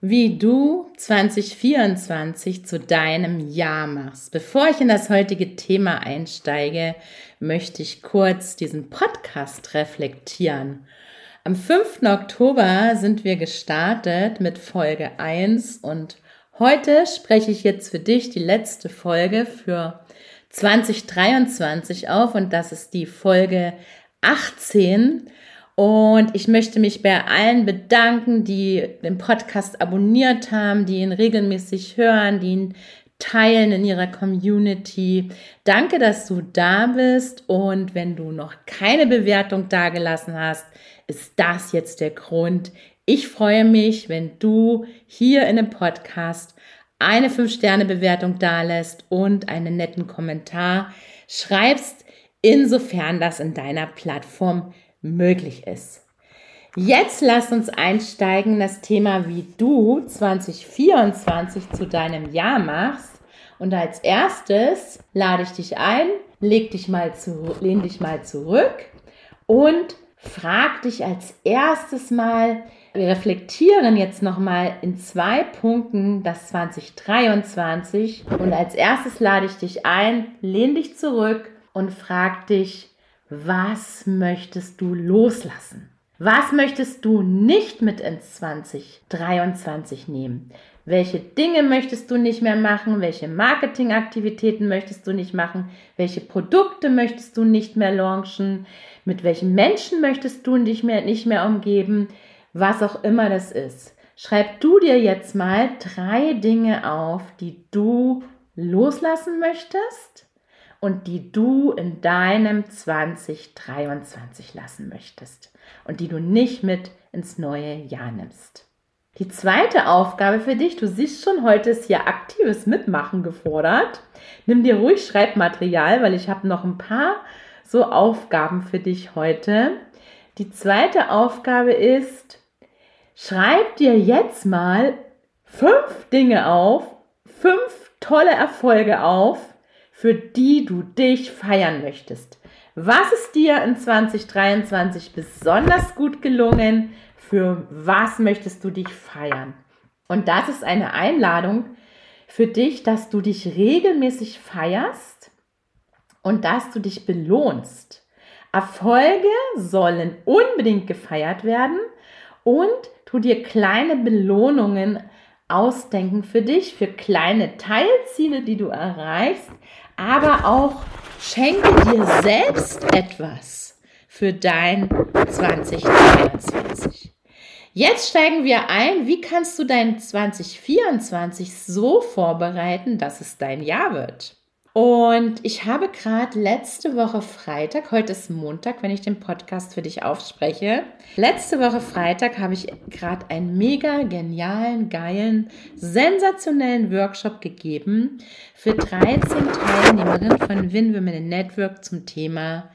Wie du 2024 zu deinem Jahr machst. Bevor ich in das heutige Thema einsteige, möchte ich kurz diesen Podcast reflektieren. Am 5. Oktober sind wir gestartet mit Folge 1 und heute spreche ich jetzt für dich die letzte Folge für 2023 auf und das ist die Folge 18 und ich möchte mich bei allen bedanken, die den Podcast abonniert haben, die ihn regelmäßig hören, die ihn teilen in ihrer Community. Danke, dass du da bist. Und wenn du noch keine Bewertung dagelassen hast, ist das jetzt der Grund. Ich freue mich, wenn du hier in dem Podcast eine 5-Sterne-Bewertung dalässt und einen netten Kommentar schreibst, insofern das in deiner Plattform möglich ist. Jetzt lass uns einsteigen in das Thema, wie du 2024 zu deinem Jahr machst. Und als erstes lade ich dich ein, leg dich mal zu, lehn dich mal zurück und frag dich als erstes mal, wir reflektieren jetzt nochmal in zwei Punkten das 2023 und als erstes lade ich dich ein, lehn dich zurück und frag dich, was möchtest du loslassen? Was möchtest du nicht mit ins 2023 nehmen? Welche Dinge möchtest du nicht mehr machen? Welche Marketingaktivitäten möchtest du nicht machen? Welche Produkte möchtest du nicht mehr launchen? Mit welchen Menschen möchtest du dich mehr, nicht mehr umgeben? Was auch immer das ist. Schreib du dir jetzt mal drei Dinge auf, die du loslassen möchtest und die du in deinem 2023 lassen möchtest und die du nicht mit ins neue Jahr nimmst. Die zweite Aufgabe für dich, du siehst schon, heute ist hier aktives Mitmachen gefordert. Nimm dir ruhig Schreibmaterial, weil ich habe noch ein paar so Aufgaben für dich heute. Die zweite Aufgabe ist, schreib dir jetzt mal fünf Dinge auf, fünf tolle Erfolge auf, für die du dich feiern möchtest. Was ist dir in 2023 besonders gut gelungen? Für was möchtest du dich feiern? Und das ist eine Einladung für dich, dass du dich regelmäßig feierst und dass du dich belohnst. Erfolge sollen unbedingt gefeiert werden und tu dir kleine Belohnungen ausdenken für dich, für kleine Teilziele, die du erreichst, aber auch schenke dir selbst etwas für dein 2023. Jetzt steigen wir ein, wie kannst du dein 2024 so vorbereiten, dass es dein Jahr wird? Und ich habe gerade letzte Woche Freitag, heute ist Montag, wenn ich den Podcast für dich aufspreche. Letzte Woche Freitag habe ich gerade einen mega genialen, geilen, sensationellen Workshop gegeben für 13 Teilnehmerinnen von Win Women Network zum Thema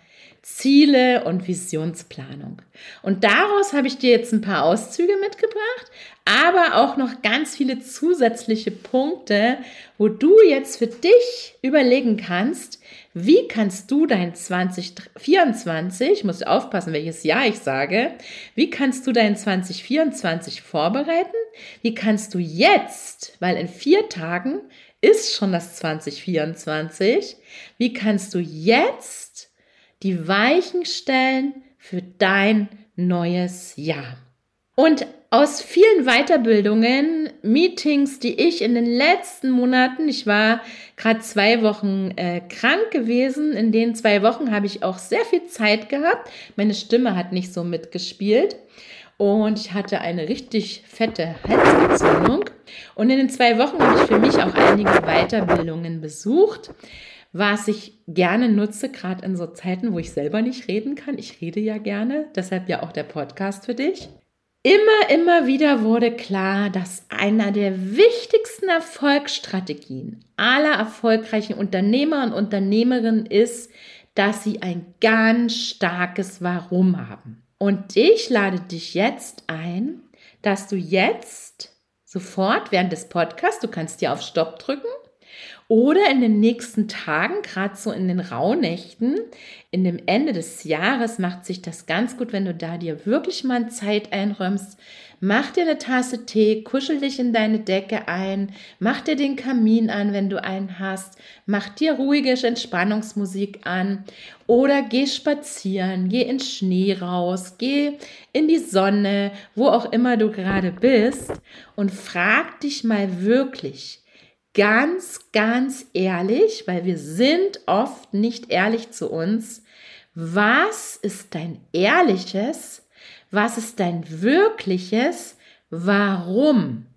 Ziele und Visionsplanung. Und daraus habe ich dir jetzt ein paar Auszüge mitgebracht, aber auch noch ganz viele zusätzliche Punkte, wo du jetzt für dich überlegen kannst, wie kannst du dein 2024, ich muss aufpassen, welches Jahr ich sage, wie kannst du dein 2024 vorbereiten? Wie kannst du jetzt, weil in vier Tagen ist schon das 2024, wie kannst du jetzt die Weichen stellen für dein neues Jahr. Und aus vielen Weiterbildungen, Meetings, die ich in den letzten Monaten, ich war gerade zwei Wochen äh, krank gewesen, in den zwei Wochen habe ich auch sehr viel Zeit gehabt. Meine Stimme hat nicht so mitgespielt und ich hatte eine richtig fette Halsentzündung. Und in den zwei Wochen habe ich für mich auch einige Weiterbildungen besucht was ich gerne nutze, gerade in so Zeiten, wo ich selber nicht reden kann. Ich rede ja gerne, deshalb ja auch der Podcast für dich. Immer, immer wieder wurde klar, dass einer der wichtigsten Erfolgsstrategien aller erfolgreichen Unternehmer und Unternehmerinnen ist, dass sie ein ganz starkes Warum haben. Und ich lade dich jetzt ein, dass du jetzt sofort während des Podcasts, du kannst dir auf Stopp drücken oder in den nächsten Tagen, gerade so in den Rauhnächten, in dem Ende des Jahres macht sich das ganz gut, wenn du da dir wirklich mal Zeit einräumst. Mach dir eine Tasse Tee, kuschel dich in deine Decke ein, mach dir den Kamin an, wenn du einen hast, mach dir ruhige Entspannungsmusik an oder geh spazieren, geh in Schnee raus, geh in die Sonne, wo auch immer du gerade bist und frag dich mal wirklich, ganz, ganz ehrlich, weil wir sind oft nicht ehrlich zu uns. Was ist dein ehrliches? Was ist dein wirkliches? Warum?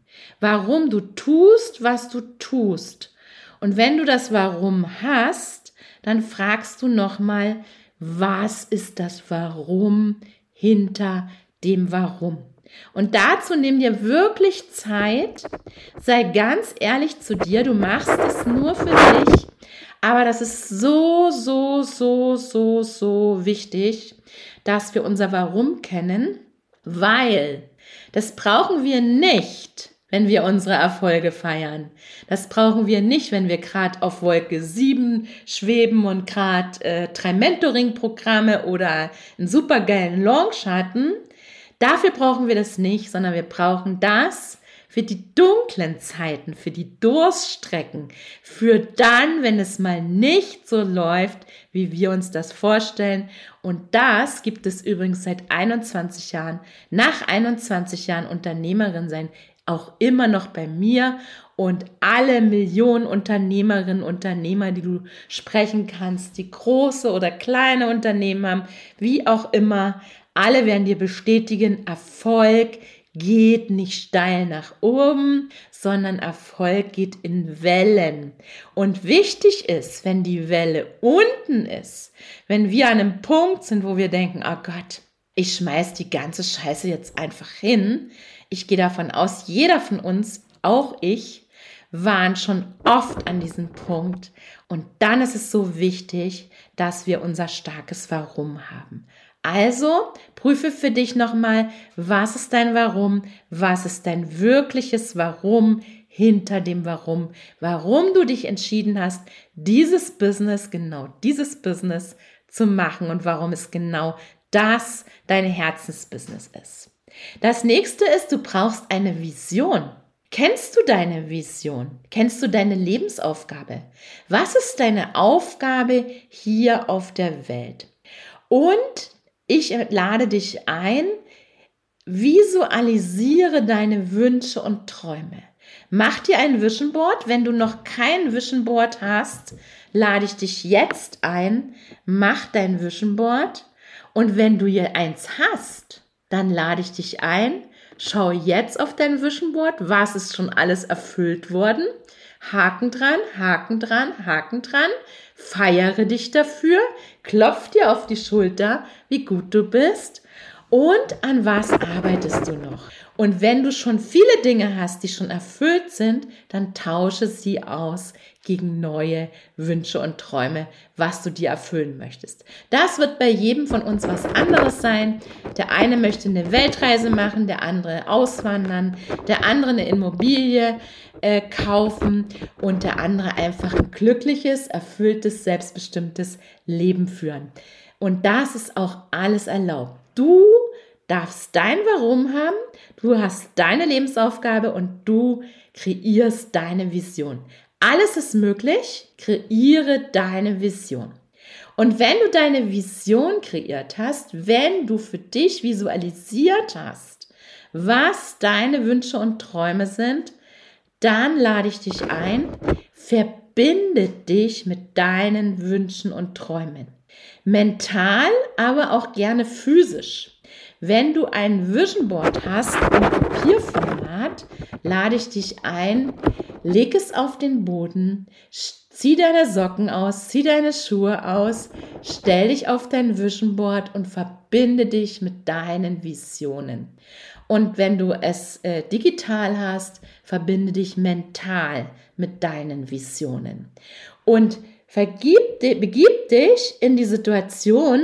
Warum du tust, was du tust. Und wenn du das Warum hast, dann fragst du nochmal, was ist das Warum hinter dem Warum? Und dazu nimm dir wirklich Zeit, sei ganz ehrlich zu dir, du machst es nur für dich, aber das ist so, so, so, so, so wichtig, dass wir unser Warum kennen, weil das brauchen wir nicht, wenn wir unsere Erfolge feiern. Das brauchen wir nicht, wenn wir gerade auf Wolke 7 schweben und gerade äh, drei Mentoring-Programme oder einen supergeilen Launch hatten, Dafür brauchen wir das nicht, sondern wir brauchen das für die dunklen Zeiten, für die Durststrecken, für dann, wenn es mal nicht so läuft, wie wir uns das vorstellen. Und das gibt es übrigens seit 21 Jahren, nach 21 Jahren Unternehmerin sein, auch immer noch bei mir und alle Millionen Unternehmerinnen, Unternehmer, die du sprechen kannst, die große oder kleine Unternehmen haben, wie auch immer, alle werden dir bestätigen, Erfolg geht nicht steil nach oben, sondern Erfolg geht in Wellen. Und wichtig ist, wenn die Welle unten ist, wenn wir an einem Punkt sind, wo wir denken, oh Gott, ich schmeiß die ganze Scheiße jetzt einfach hin. Ich gehe davon aus, jeder von uns, auch ich, waren schon oft an diesem Punkt. Und dann ist es so wichtig, dass wir unser starkes Warum haben. Also prüfe für dich nochmal, was ist dein Warum, was ist dein wirkliches Warum hinter dem Warum, warum du dich entschieden hast, dieses Business, genau dieses Business zu machen und warum es genau das dein Herzensbusiness ist. Das nächste ist, du brauchst eine Vision. Kennst du deine Vision? Kennst du deine Lebensaufgabe? Was ist deine Aufgabe hier auf der Welt? Und ich lade dich ein, visualisiere deine Wünsche und Träume. Mach dir ein Vision Board. Wenn du noch kein Vision Board hast, lade ich dich jetzt ein, mach dein Vision Board. Und wenn du hier eins hast, dann lade ich dich ein, schau jetzt auf dein Vision Board, was ist schon alles erfüllt worden. Haken dran, Haken dran, Haken dran feiere dich dafür, klopf dir auf die Schulter, wie gut du bist und an was arbeitest du noch. Und wenn du schon viele Dinge hast, die schon erfüllt sind, dann tausche sie aus gegen neue Wünsche und Träume, was du dir erfüllen möchtest. Das wird bei jedem von uns was anderes sein. Der eine möchte eine Weltreise machen, der andere auswandern, der andere eine Immobilie äh, kaufen und der andere einfach ein glückliches, erfülltes, selbstbestimmtes Leben führen. Und das ist auch alles erlaubt. Du darfst dein Warum haben, du hast deine Lebensaufgabe und du kreierst deine Vision. Alles ist möglich, kreiere deine Vision. Und wenn du deine Vision kreiert hast, wenn du für dich visualisiert hast, was deine Wünsche und Träume sind, dann lade ich dich ein, verbinde dich mit deinen Wünschen und Träumen. Mental, aber auch gerne physisch. Wenn du ein Vision Board hast im Papierformat, lade ich dich ein, leg es auf den Boden, Zieh deine Socken aus, zieh deine Schuhe aus, stell dich auf dein Vision Board und verbinde dich mit deinen Visionen. Und wenn du es äh, digital hast, verbinde dich mental mit deinen Visionen. Und vergib, begib dich in die Situation,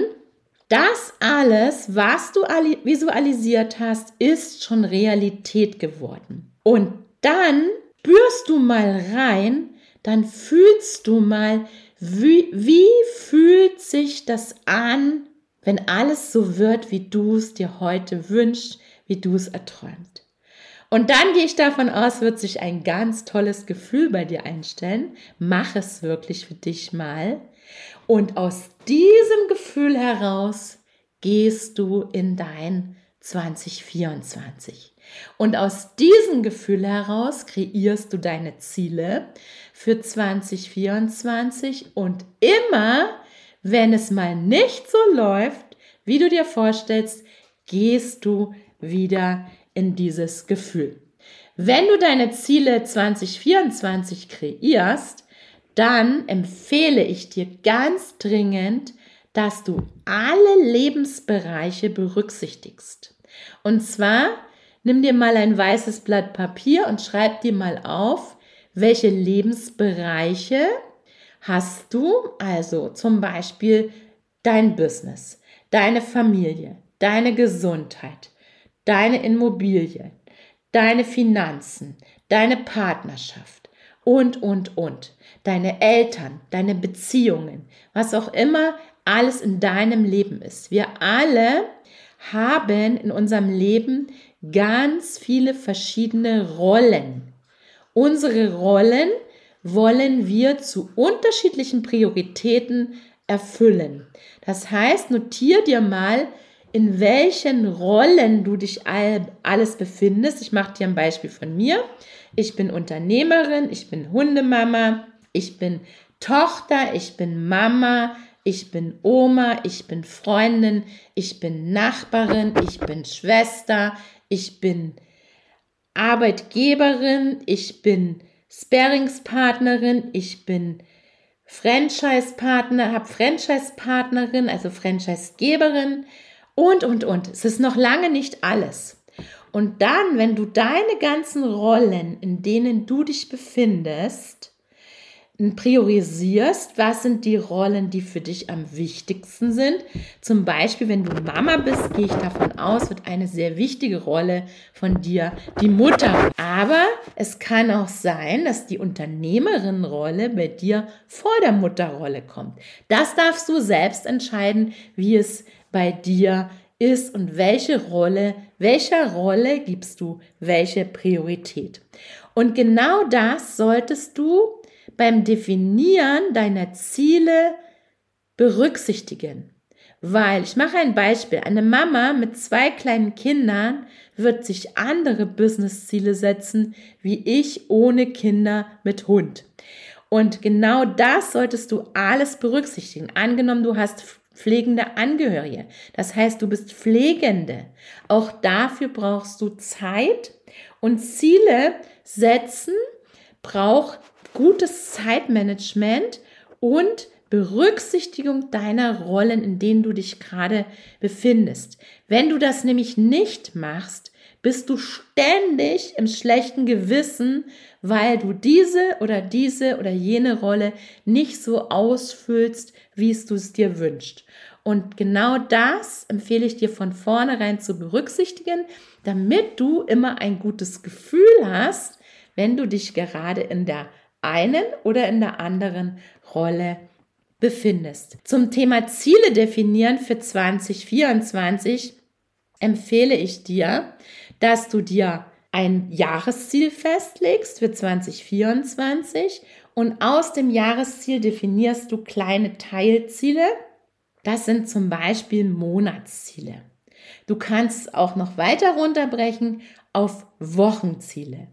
das alles, was du visualisiert hast, ist schon Realität geworden. Und dann spürst du mal rein, dann fühlst du mal, wie, wie fühlt sich das an, wenn alles so wird, wie du es dir heute wünschst, wie du es erträumst. Und dann gehe ich davon aus, wird sich ein ganz tolles Gefühl bei dir einstellen. Mach es wirklich für dich mal. Und aus diesem Gefühl heraus gehst du in dein 2024. Und aus diesem Gefühl heraus kreierst du deine Ziele für 2024 und immer, wenn es mal nicht so läuft, wie du dir vorstellst, gehst du wieder in dieses Gefühl. Wenn du deine Ziele 2024 kreierst, dann empfehle ich dir ganz dringend, dass du alle Lebensbereiche berücksichtigst. Und zwar nimm dir mal ein weißes Blatt Papier und schreib dir mal auf, welche Lebensbereiche hast du, also zum Beispiel dein Business, deine Familie, deine Gesundheit, deine Immobilie, deine Finanzen, deine Partnerschaft und, und, und, deine Eltern, deine Beziehungen, was auch immer alles in deinem Leben ist. Wir alle haben in unserem Leben ganz viele verschiedene Rollen. Unsere Rollen wollen wir zu unterschiedlichen Prioritäten erfüllen. Das heißt, notier dir mal, in welchen Rollen du dich all, alles befindest. Ich mache dir ein Beispiel von mir. Ich bin Unternehmerin, ich bin Hundemama, ich bin Tochter, ich bin Mama, ich bin Oma, ich bin Freundin, ich bin Nachbarin, ich bin Schwester, ich bin Arbeitgeberin, ich bin Sparringspartnerin, ich bin Franchise-Partner, habe Franchise-Partnerin, also Franchise-Geberin und, und, und. Es ist noch lange nicht alles. Und dann, wenn du deine ganzen Rollen, in denen du dich befindest, priorisierst, was sind die Rollen, die für dich am wichtigsten sind. Zum Beispiel, wenn du Mama bist, gehe ich davon aus, wird eine sehr wichtige Rolle von dir die Mutter. Aber es kann auch sein, dass die Unternehmerin-Rolle bei dir vor der Mutterrolle kommt. Das darfst du selbst entscheiden, wie es bei dir ist und welche Rolle, welcher Rolle gibst du welche Priorität. Und genau das solltest du beim Definieren deiner Ziele berücksichtigen. Weil, ich mache ein Beispiel, eine Mama mit zwei kleinen Kindern wird sich andere Business-Ziele setzen, wie ich ohne Kinder mit Hund. Und genau das solltest du alles berücksichtigen. Angenommen, du hast pflegende Angehörige. Das heißt, du bist Pflegende. Auch dafür brauchst du Zeit und Ziele setzen braucht gutes Zeitmanagement und Berücksichtigung deiner Rollen, in denen du dich gerade befindest. Wenn du das nämlich nicht machst, bist du ständig im schlechten Gewissen, weil du diese oder diese oder jene Rolle nicht so ausfüllst, wie es du es dir wünschst. Und genau das empfehle ich dir von vornherein zu berücksichtigen, damit du immer ein gutes Gefühl hast, wenn du dich gerade in der einen oder in der anderen Rolle befindest. Zum Thema Ziele definieren für 2024 empfehle ich dir, dass du dir ein Jahresziel festlegst für 2024 und aus dem Jahresziel definierst du kleine Teilziele. Das sind zum Beispiel Monatsziele. Du kannst es auch noch weiter runterbrechen auf Wochenziele.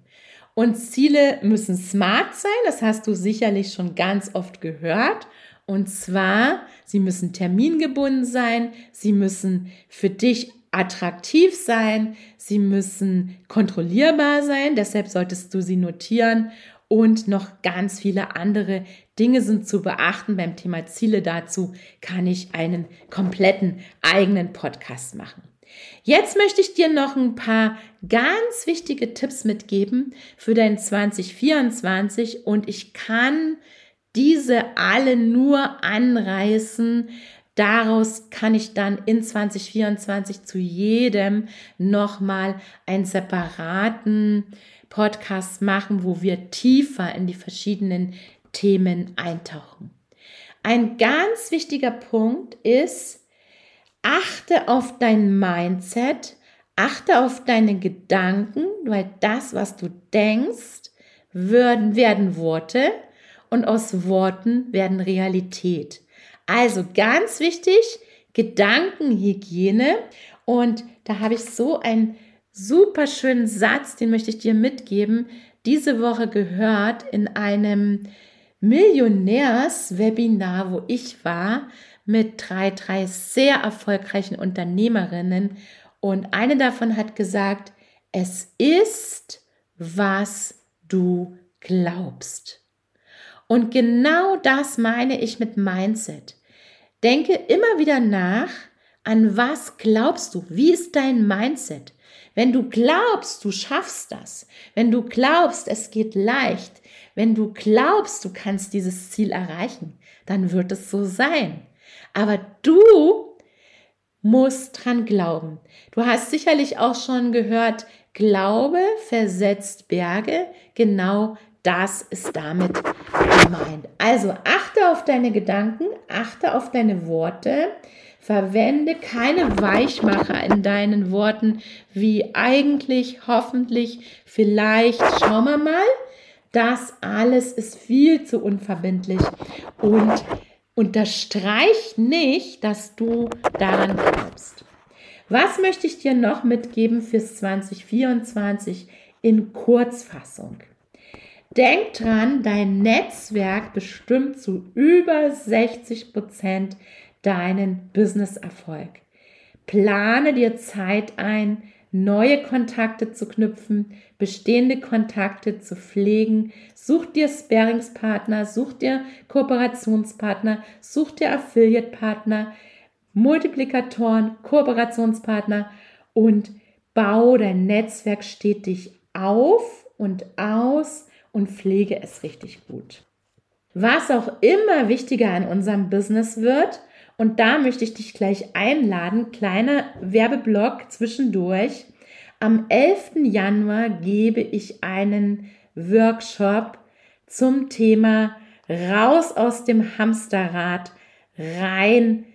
Und Ziele müssen smart sein, das hast du sicherlich schon ganz oft gehört. Und zwar, sie müssen termingebunden sein, sie müssen für dich attraktiv sein, sie müssen kontrollierbar sein, deshalb solltest du sie notieren und noch ganz viele andere Dinge sind zu beachten beim Thema Ziele. Dazu kann ich einen kompletten eigenen Podcast machen. Jetzt möchte ich dir noch ein paar ganz wichtige Tipps mitgeben für dein 2024 und ich kann diese alle nur anreißen. Daraus kann ich dann in 2024 zu jedem nochmal einen separaten Podcast machen, wo wir tiefer in die verschiedenen Themen eintauchen. Ein ganz wichtiger Punkt ist, achte auf dein Mindset, achte auf deine Gedanken, weil das, was du denkst, werden, Worte und aus Worten werden Realität. Also ganz wichtig, Gedankenhygiene. Und da habe ich so einen super schönen Satz, den möchte ich dir mitgeben. Diese Woche gehört in einem Millionärs-Webinar, wo ich war mit drei, drei sehr erfolgreichen Unternehmerinnen. Und eine davon hat gesagt, es ist, was du glaubst. Und genau das meine ich mit Mindset. Denke immer wieder nach, an was glaubst du? Wie ist dein Mindset? Wenn du glaubst, du schaffst das, wenn du glaubst, es geht leicht, wenn du glaubst, du kannst dieses Ziel erreichen, dann wird es so sein. Aber du musst dran glauben. Du hast sicherlich auch schon gehört, Glaube versetzt Berge. Genau das ist damit gemeint. Also achte auf deine Gedanken, achte auf deine Worte. Verwende keine Weichmacher in deinen Worten wie eigentlich, hoffentlich, vielleicht, schauen wir mal. Das alles ist viel zu unverbindlich und unterstreich nicht, dass du daran glaubst. Was möchte ich dir noch mitgeben fürs 2024 in Kurzfassung? Denk dran, dein Netzwerk bestimmt zu über 60 Prozent deinen Business-Erfolg. Plane dir Zeit ein, neue Kontakte zu knüpfen, bestehende Kontakte zu pflegen. Such dir Sparingspartner, such dir Kooperationspartner, such dir Affiliate-Partner, Multiplikatoren, Kooperationspartner und bau dein Netzwerk stetig auf und aus und pflege es richtig gut. Was auch immer wichtiger in unserem Business wird, und da möchte ich dich gleich einladen, kleiner Werbeblock zwischendurch. Am 11. Januar gebe ich einen Workshop zum Thema raus aus dem Hamsterrad, rein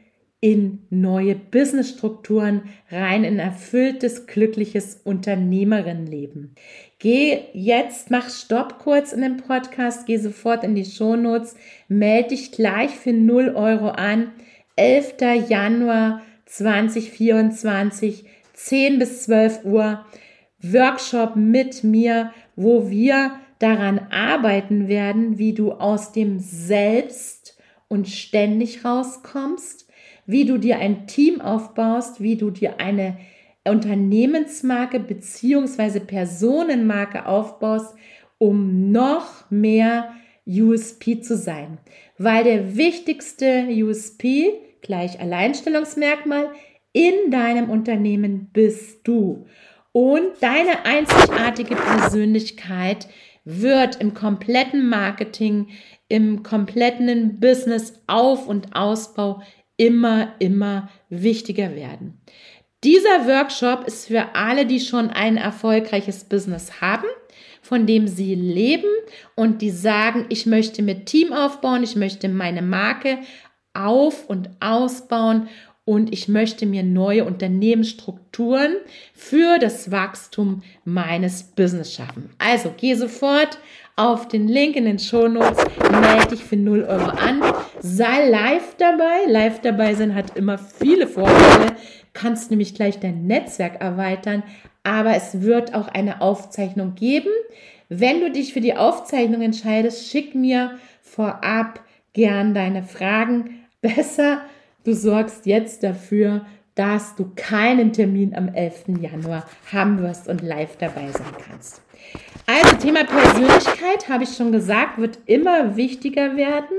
in neue Businessstrukturen, rein in erfülltes, glückliches Unternehmerinnenleben. Geh jetzt, mach Stopp kurz in dem Podcast, geh sofort in die Shownotes, melde dich gleich für 0 Euro an. 11. Januar 2024, 10 bis 12 Uhr, Workshop mit mir, wo wir daran arbeiten werden, wie du aus dem Selbst und ständig rauskommst, wie du dir ein Team aufbaust, wie du dir eine Unternehmensmarke beziehungsweise Personenmarke aufbaust, um noch mehr USP zu sein. Weil der wichtigste USP gleich Alleinstellungsmerkmal in deinem Unternehmen bist du. Und deine einzigartige Persönlichkeit wird im kompletten Marketing, im kompletten Business Auf- und Ausbau immer, immer wichtiger werden. Dieser Workshop ist für alle, die schon ein erfolgreiches Business haben, von dem sie leben und die sagen, ich möchte mit Team aufbauen, ich möchte meine Marke auf- und ausbauen und ich möchte mir neue Unternehmensstrukturen für das Wachstum meines Business schaffen. Also geh sofort auf den Link in den Shownotes, melde dich für 0 Euro an, sei live dabei. Live dabei sein hat immer viele Vorteile, kannst nämlich gleich dein Netzwerk erweitern, aber es wird auch eine Aufzeichnung geben. Wenn du dich für die Aufzeichnung entscheidest, schick mir vorab gern deine Fragen. Besser, du sorgst jetzt dafür, dass du keinen Termin am 11. Januar haben wirst und live dabei sein kannst. Also Thema Persönlichkeit, habe ich schon gesagt, wird immer wichtiger werden,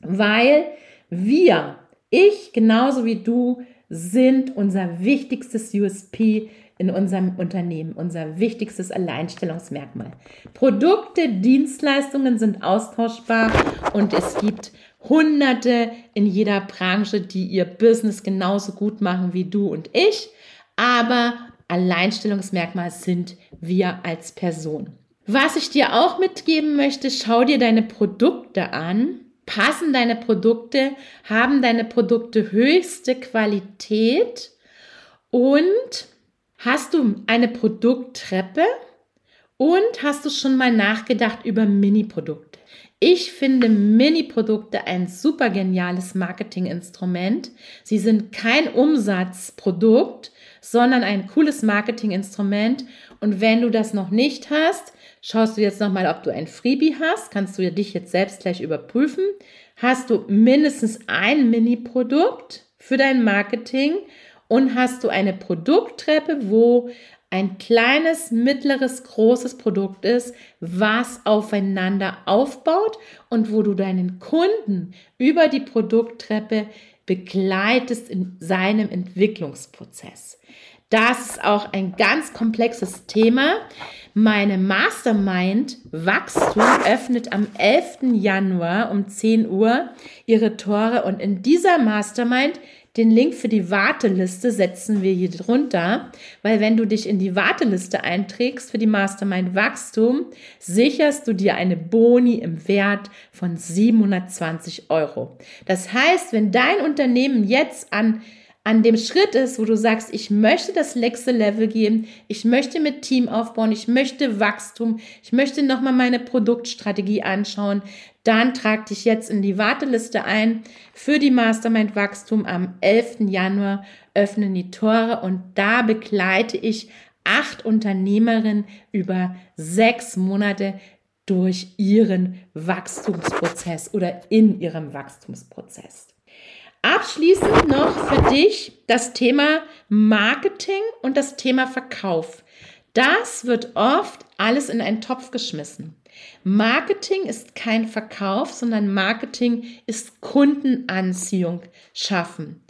weil wir, ich genauso wie du, sind unser wichtigstes USP in unserem Unternehmen, unser wichtigstes Alleinstellungsmerkmal. Produkte, Dienstleistungen sind austauschbar und es gibt Hunderte in jeder Branche, die ihr Business genauso gut machen wie du und ich, aber Alleinstellungsmerkmal sind wir als Person. Was ich dir auch mitgeben möchte, schau dir deine Produkte an. Passen deine Produkte? Haben deine Produkte höchste Qualität? Und hast du eine Produkttreppe? Und hast du schon mal nachgedacht über Mini-Produkte? Ich finde Mini-Produkte ein super geniales Marketinginstrument. Sie sind kein Umsatzprodukt, sondern ein cooles Marketinginstrument. Und wenn du das noch nicht hast, schaust du jetzt nochmal, ob du ein Freebie hast. Kannst du dich jetzt selbst gleich überprüfen. Hast du mindestens ein Mini-Produkt für dein Marketing und hast du eine Produkttreppe, wo ein kleines, mittleres, großes Produkt ist, was aufeinander aufbaut und wo du deinen Kunden über die Produkttreppe begleitest in seinem Entwicklungsprozess. Das ist auch ein ganz komplexes Thema. Meine Mastermind Wachstum öffnet am 11. Januar um 10 Uhr ihre Tore und in dieser Mastermind den Link für die Warteliste setzen wir hier drunter, weil wenn du dich in die Warteliste einträgst für die Mastermind Wachstum, sicherst du dir eine Boni im Wert von 720 Euro. Das heißt, wenn dein Unternehmen jetzt an an dem Schritt ist, wo du sagst, ich möchte das nächste Level geben, ich möchte mit Team aufbauen, ich möchte Wachstum, ich möchte nochmal meine Produktstrategie anschauen, dann trag dich jetzt in die Warteliste ein für die Mastermind Wachstum. Am 11. Januar öffnen die Tore und da begleite ich acht Unternehmerinnen über sechs Monate durch ihren Wachstumsprozess oder in ihrem Wachstumsprozess. Abschließend noch für dich das Thema Marketing und das Thema Verkauf. Das wird oft alles in einen Topf geschmissen. Marketing ist kein Verkauf, sondern Marketing ist Kundenanziehung schaffen.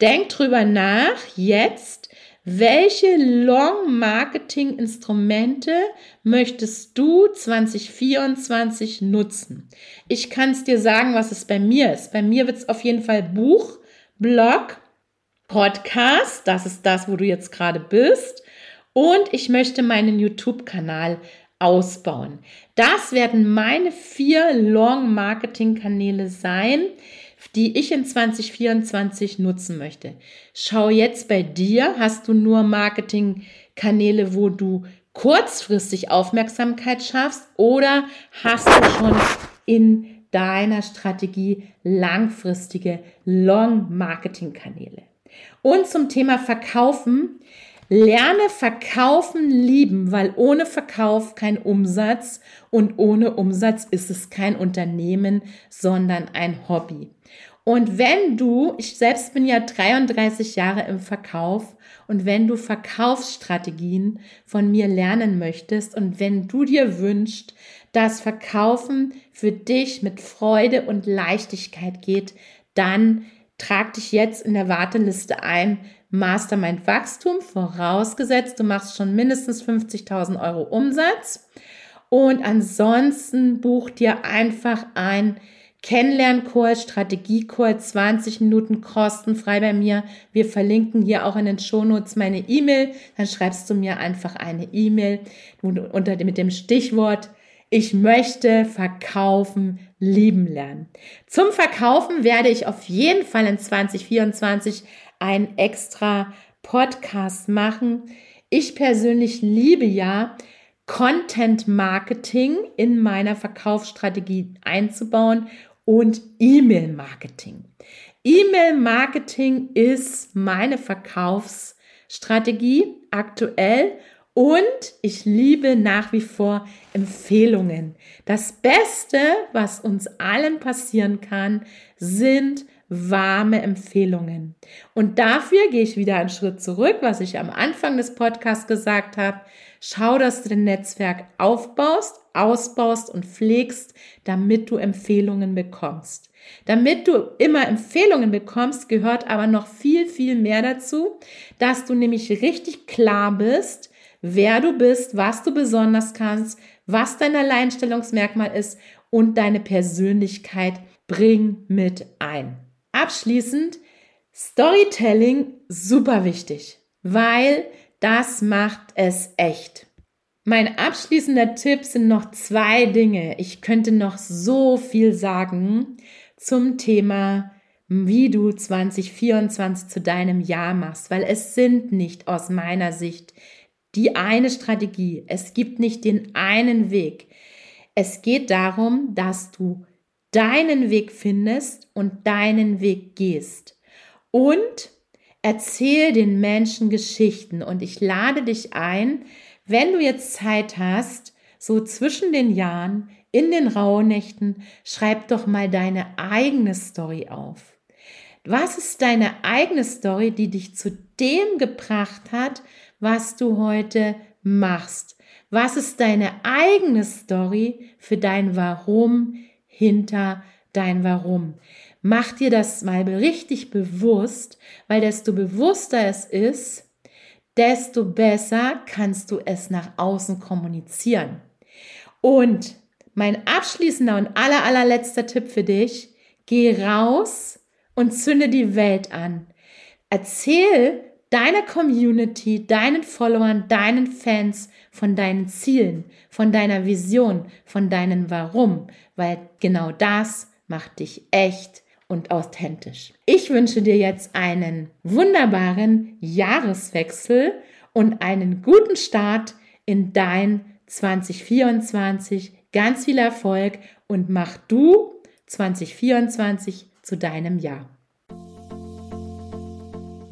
Denk drüber nach jetzt, welche Long-Marketing-Instrumente möchtest du 2024 nutzen? Ich kann es dir sagen, was es bei mir ist. Bei mir wird es auf jeden Fall Buch, Blog, Podcast, das ist das, wo du jetzt gerade bist. Und ich möchte meinen YouTube-Kanal ausbauen. Das werden meine vier Long-Marketing-Kanäle sein die ich in 2024 nutzen möchte. Schau jetzt bei dir, hast du nur Marketingkanäle, wo du kurzfristig Aufmerksamkeit schaffst oder hast du schon in deiner Strategie langfristige Long-Marketing-Kanäle? Und zum Thema Verkaufen. Lerne Verkaufen lieben, weil ohne Verkauf kein Umsatz und ohne Umsatz ist es kein Unternehmen, sondern ein Hobby. Und wenn du, ich selbst bin ja 33 Jahre im Verkauf und wenn du Verkaufsstrategien von mir lernen möchtest und wenn du dir wünschst, dass Verkaufen für dich mit Freude und Leichtigkeit geht, dann trag dich jetzt in der Warteliste ein Mastermind Wachstum, vorausgesetzt, du machst schon mindestens 50.000 Euro Umsatz. Und ansonsten buch dir einfach ein Kennenlernkurs, Strategiekurs, 20 Minuten kostenfrei bei mir. Wir verlinken hier auch in den Shownotes meine E-Mail. Dann schreibst du mir einfach eine E-Mail mit dem Stichwort ich möchte verkaufen, lieben lernen. Zum Verkaufen werde ich auf jeden Fall in 2024 ein extra Podcast machen. Ich persönlich liebe ja, Content Marketing in meiner Verkaufsstrategie einzubauen und E-Mail Marketing. E-Mail Marketing ist meine Verkaufsstrategie aktuell und ich liebe nach wie vor Empfehlungen. Das Beste, was uns allen passieren kann, sind warme Empfehlungen. Und dafür gehe ich wieder einen Schritt zurück, was ich am Anfang des Podcasts gesagt habe. Schau, dass du dein Netzwerk aufbaust, ausbaust und pflegst, damit du Empfehlungen bekommst. Damit du immer Empfehlungen bekommst, gehört aber noch viel, viel mehr dazu, dass du nämlich richtig klar bist, wer du bist, was du besonders kannst, was dein Alleinstellungsmerkmal ist und deine Persönlichkeit bring mit ein. Abschließend, Storytelling super wichtig, weil das macht es echt. Mein abschließender Tipp sind noch zwei Dinge. Ich könnte noch so viel sagen zum Thema, wie du 2024 zu deinem Jahr machst, weil es sind nicht aus meiner Sicht die eine Strategie. Es gibt nicht den einen Weg. Es geht darum, dass du deinen Weg findest und deinen Weg gehst. Und erzähl den Menschen Geschichten. Und ich lade dich ein, wenn du jetzt Zeit hast, so zwischen den Jahren, in den Rauhnächten, schreib doch mal deine eigene Story auf. Was ist deine eigene Story, die dich zu dem gebracht hat, was du heute machst? Was ist deine eigene Story für dein Warum hinter dein Warum. Mach dir das mal richtig bewusst, weil desto bewusster es ist, desto besser kannst du es nach außen kommunizieren. Und mein abschließender und aller, allerletzter Tipp für dich, geh raus und zünde die Welt an. Erzähl deiner Community, deinen Followern, deinen Fans von deinen Zielen, von deiner Vision, von deinem Warum, weil genau das macht dich echt und authentisch. Ich wünsche dir jetzt einen wunderbaren Jahreswechsel und einen guten Start in dein 2024. Ganz viel Erfolg und mach du 2024 zu deinem Jahr.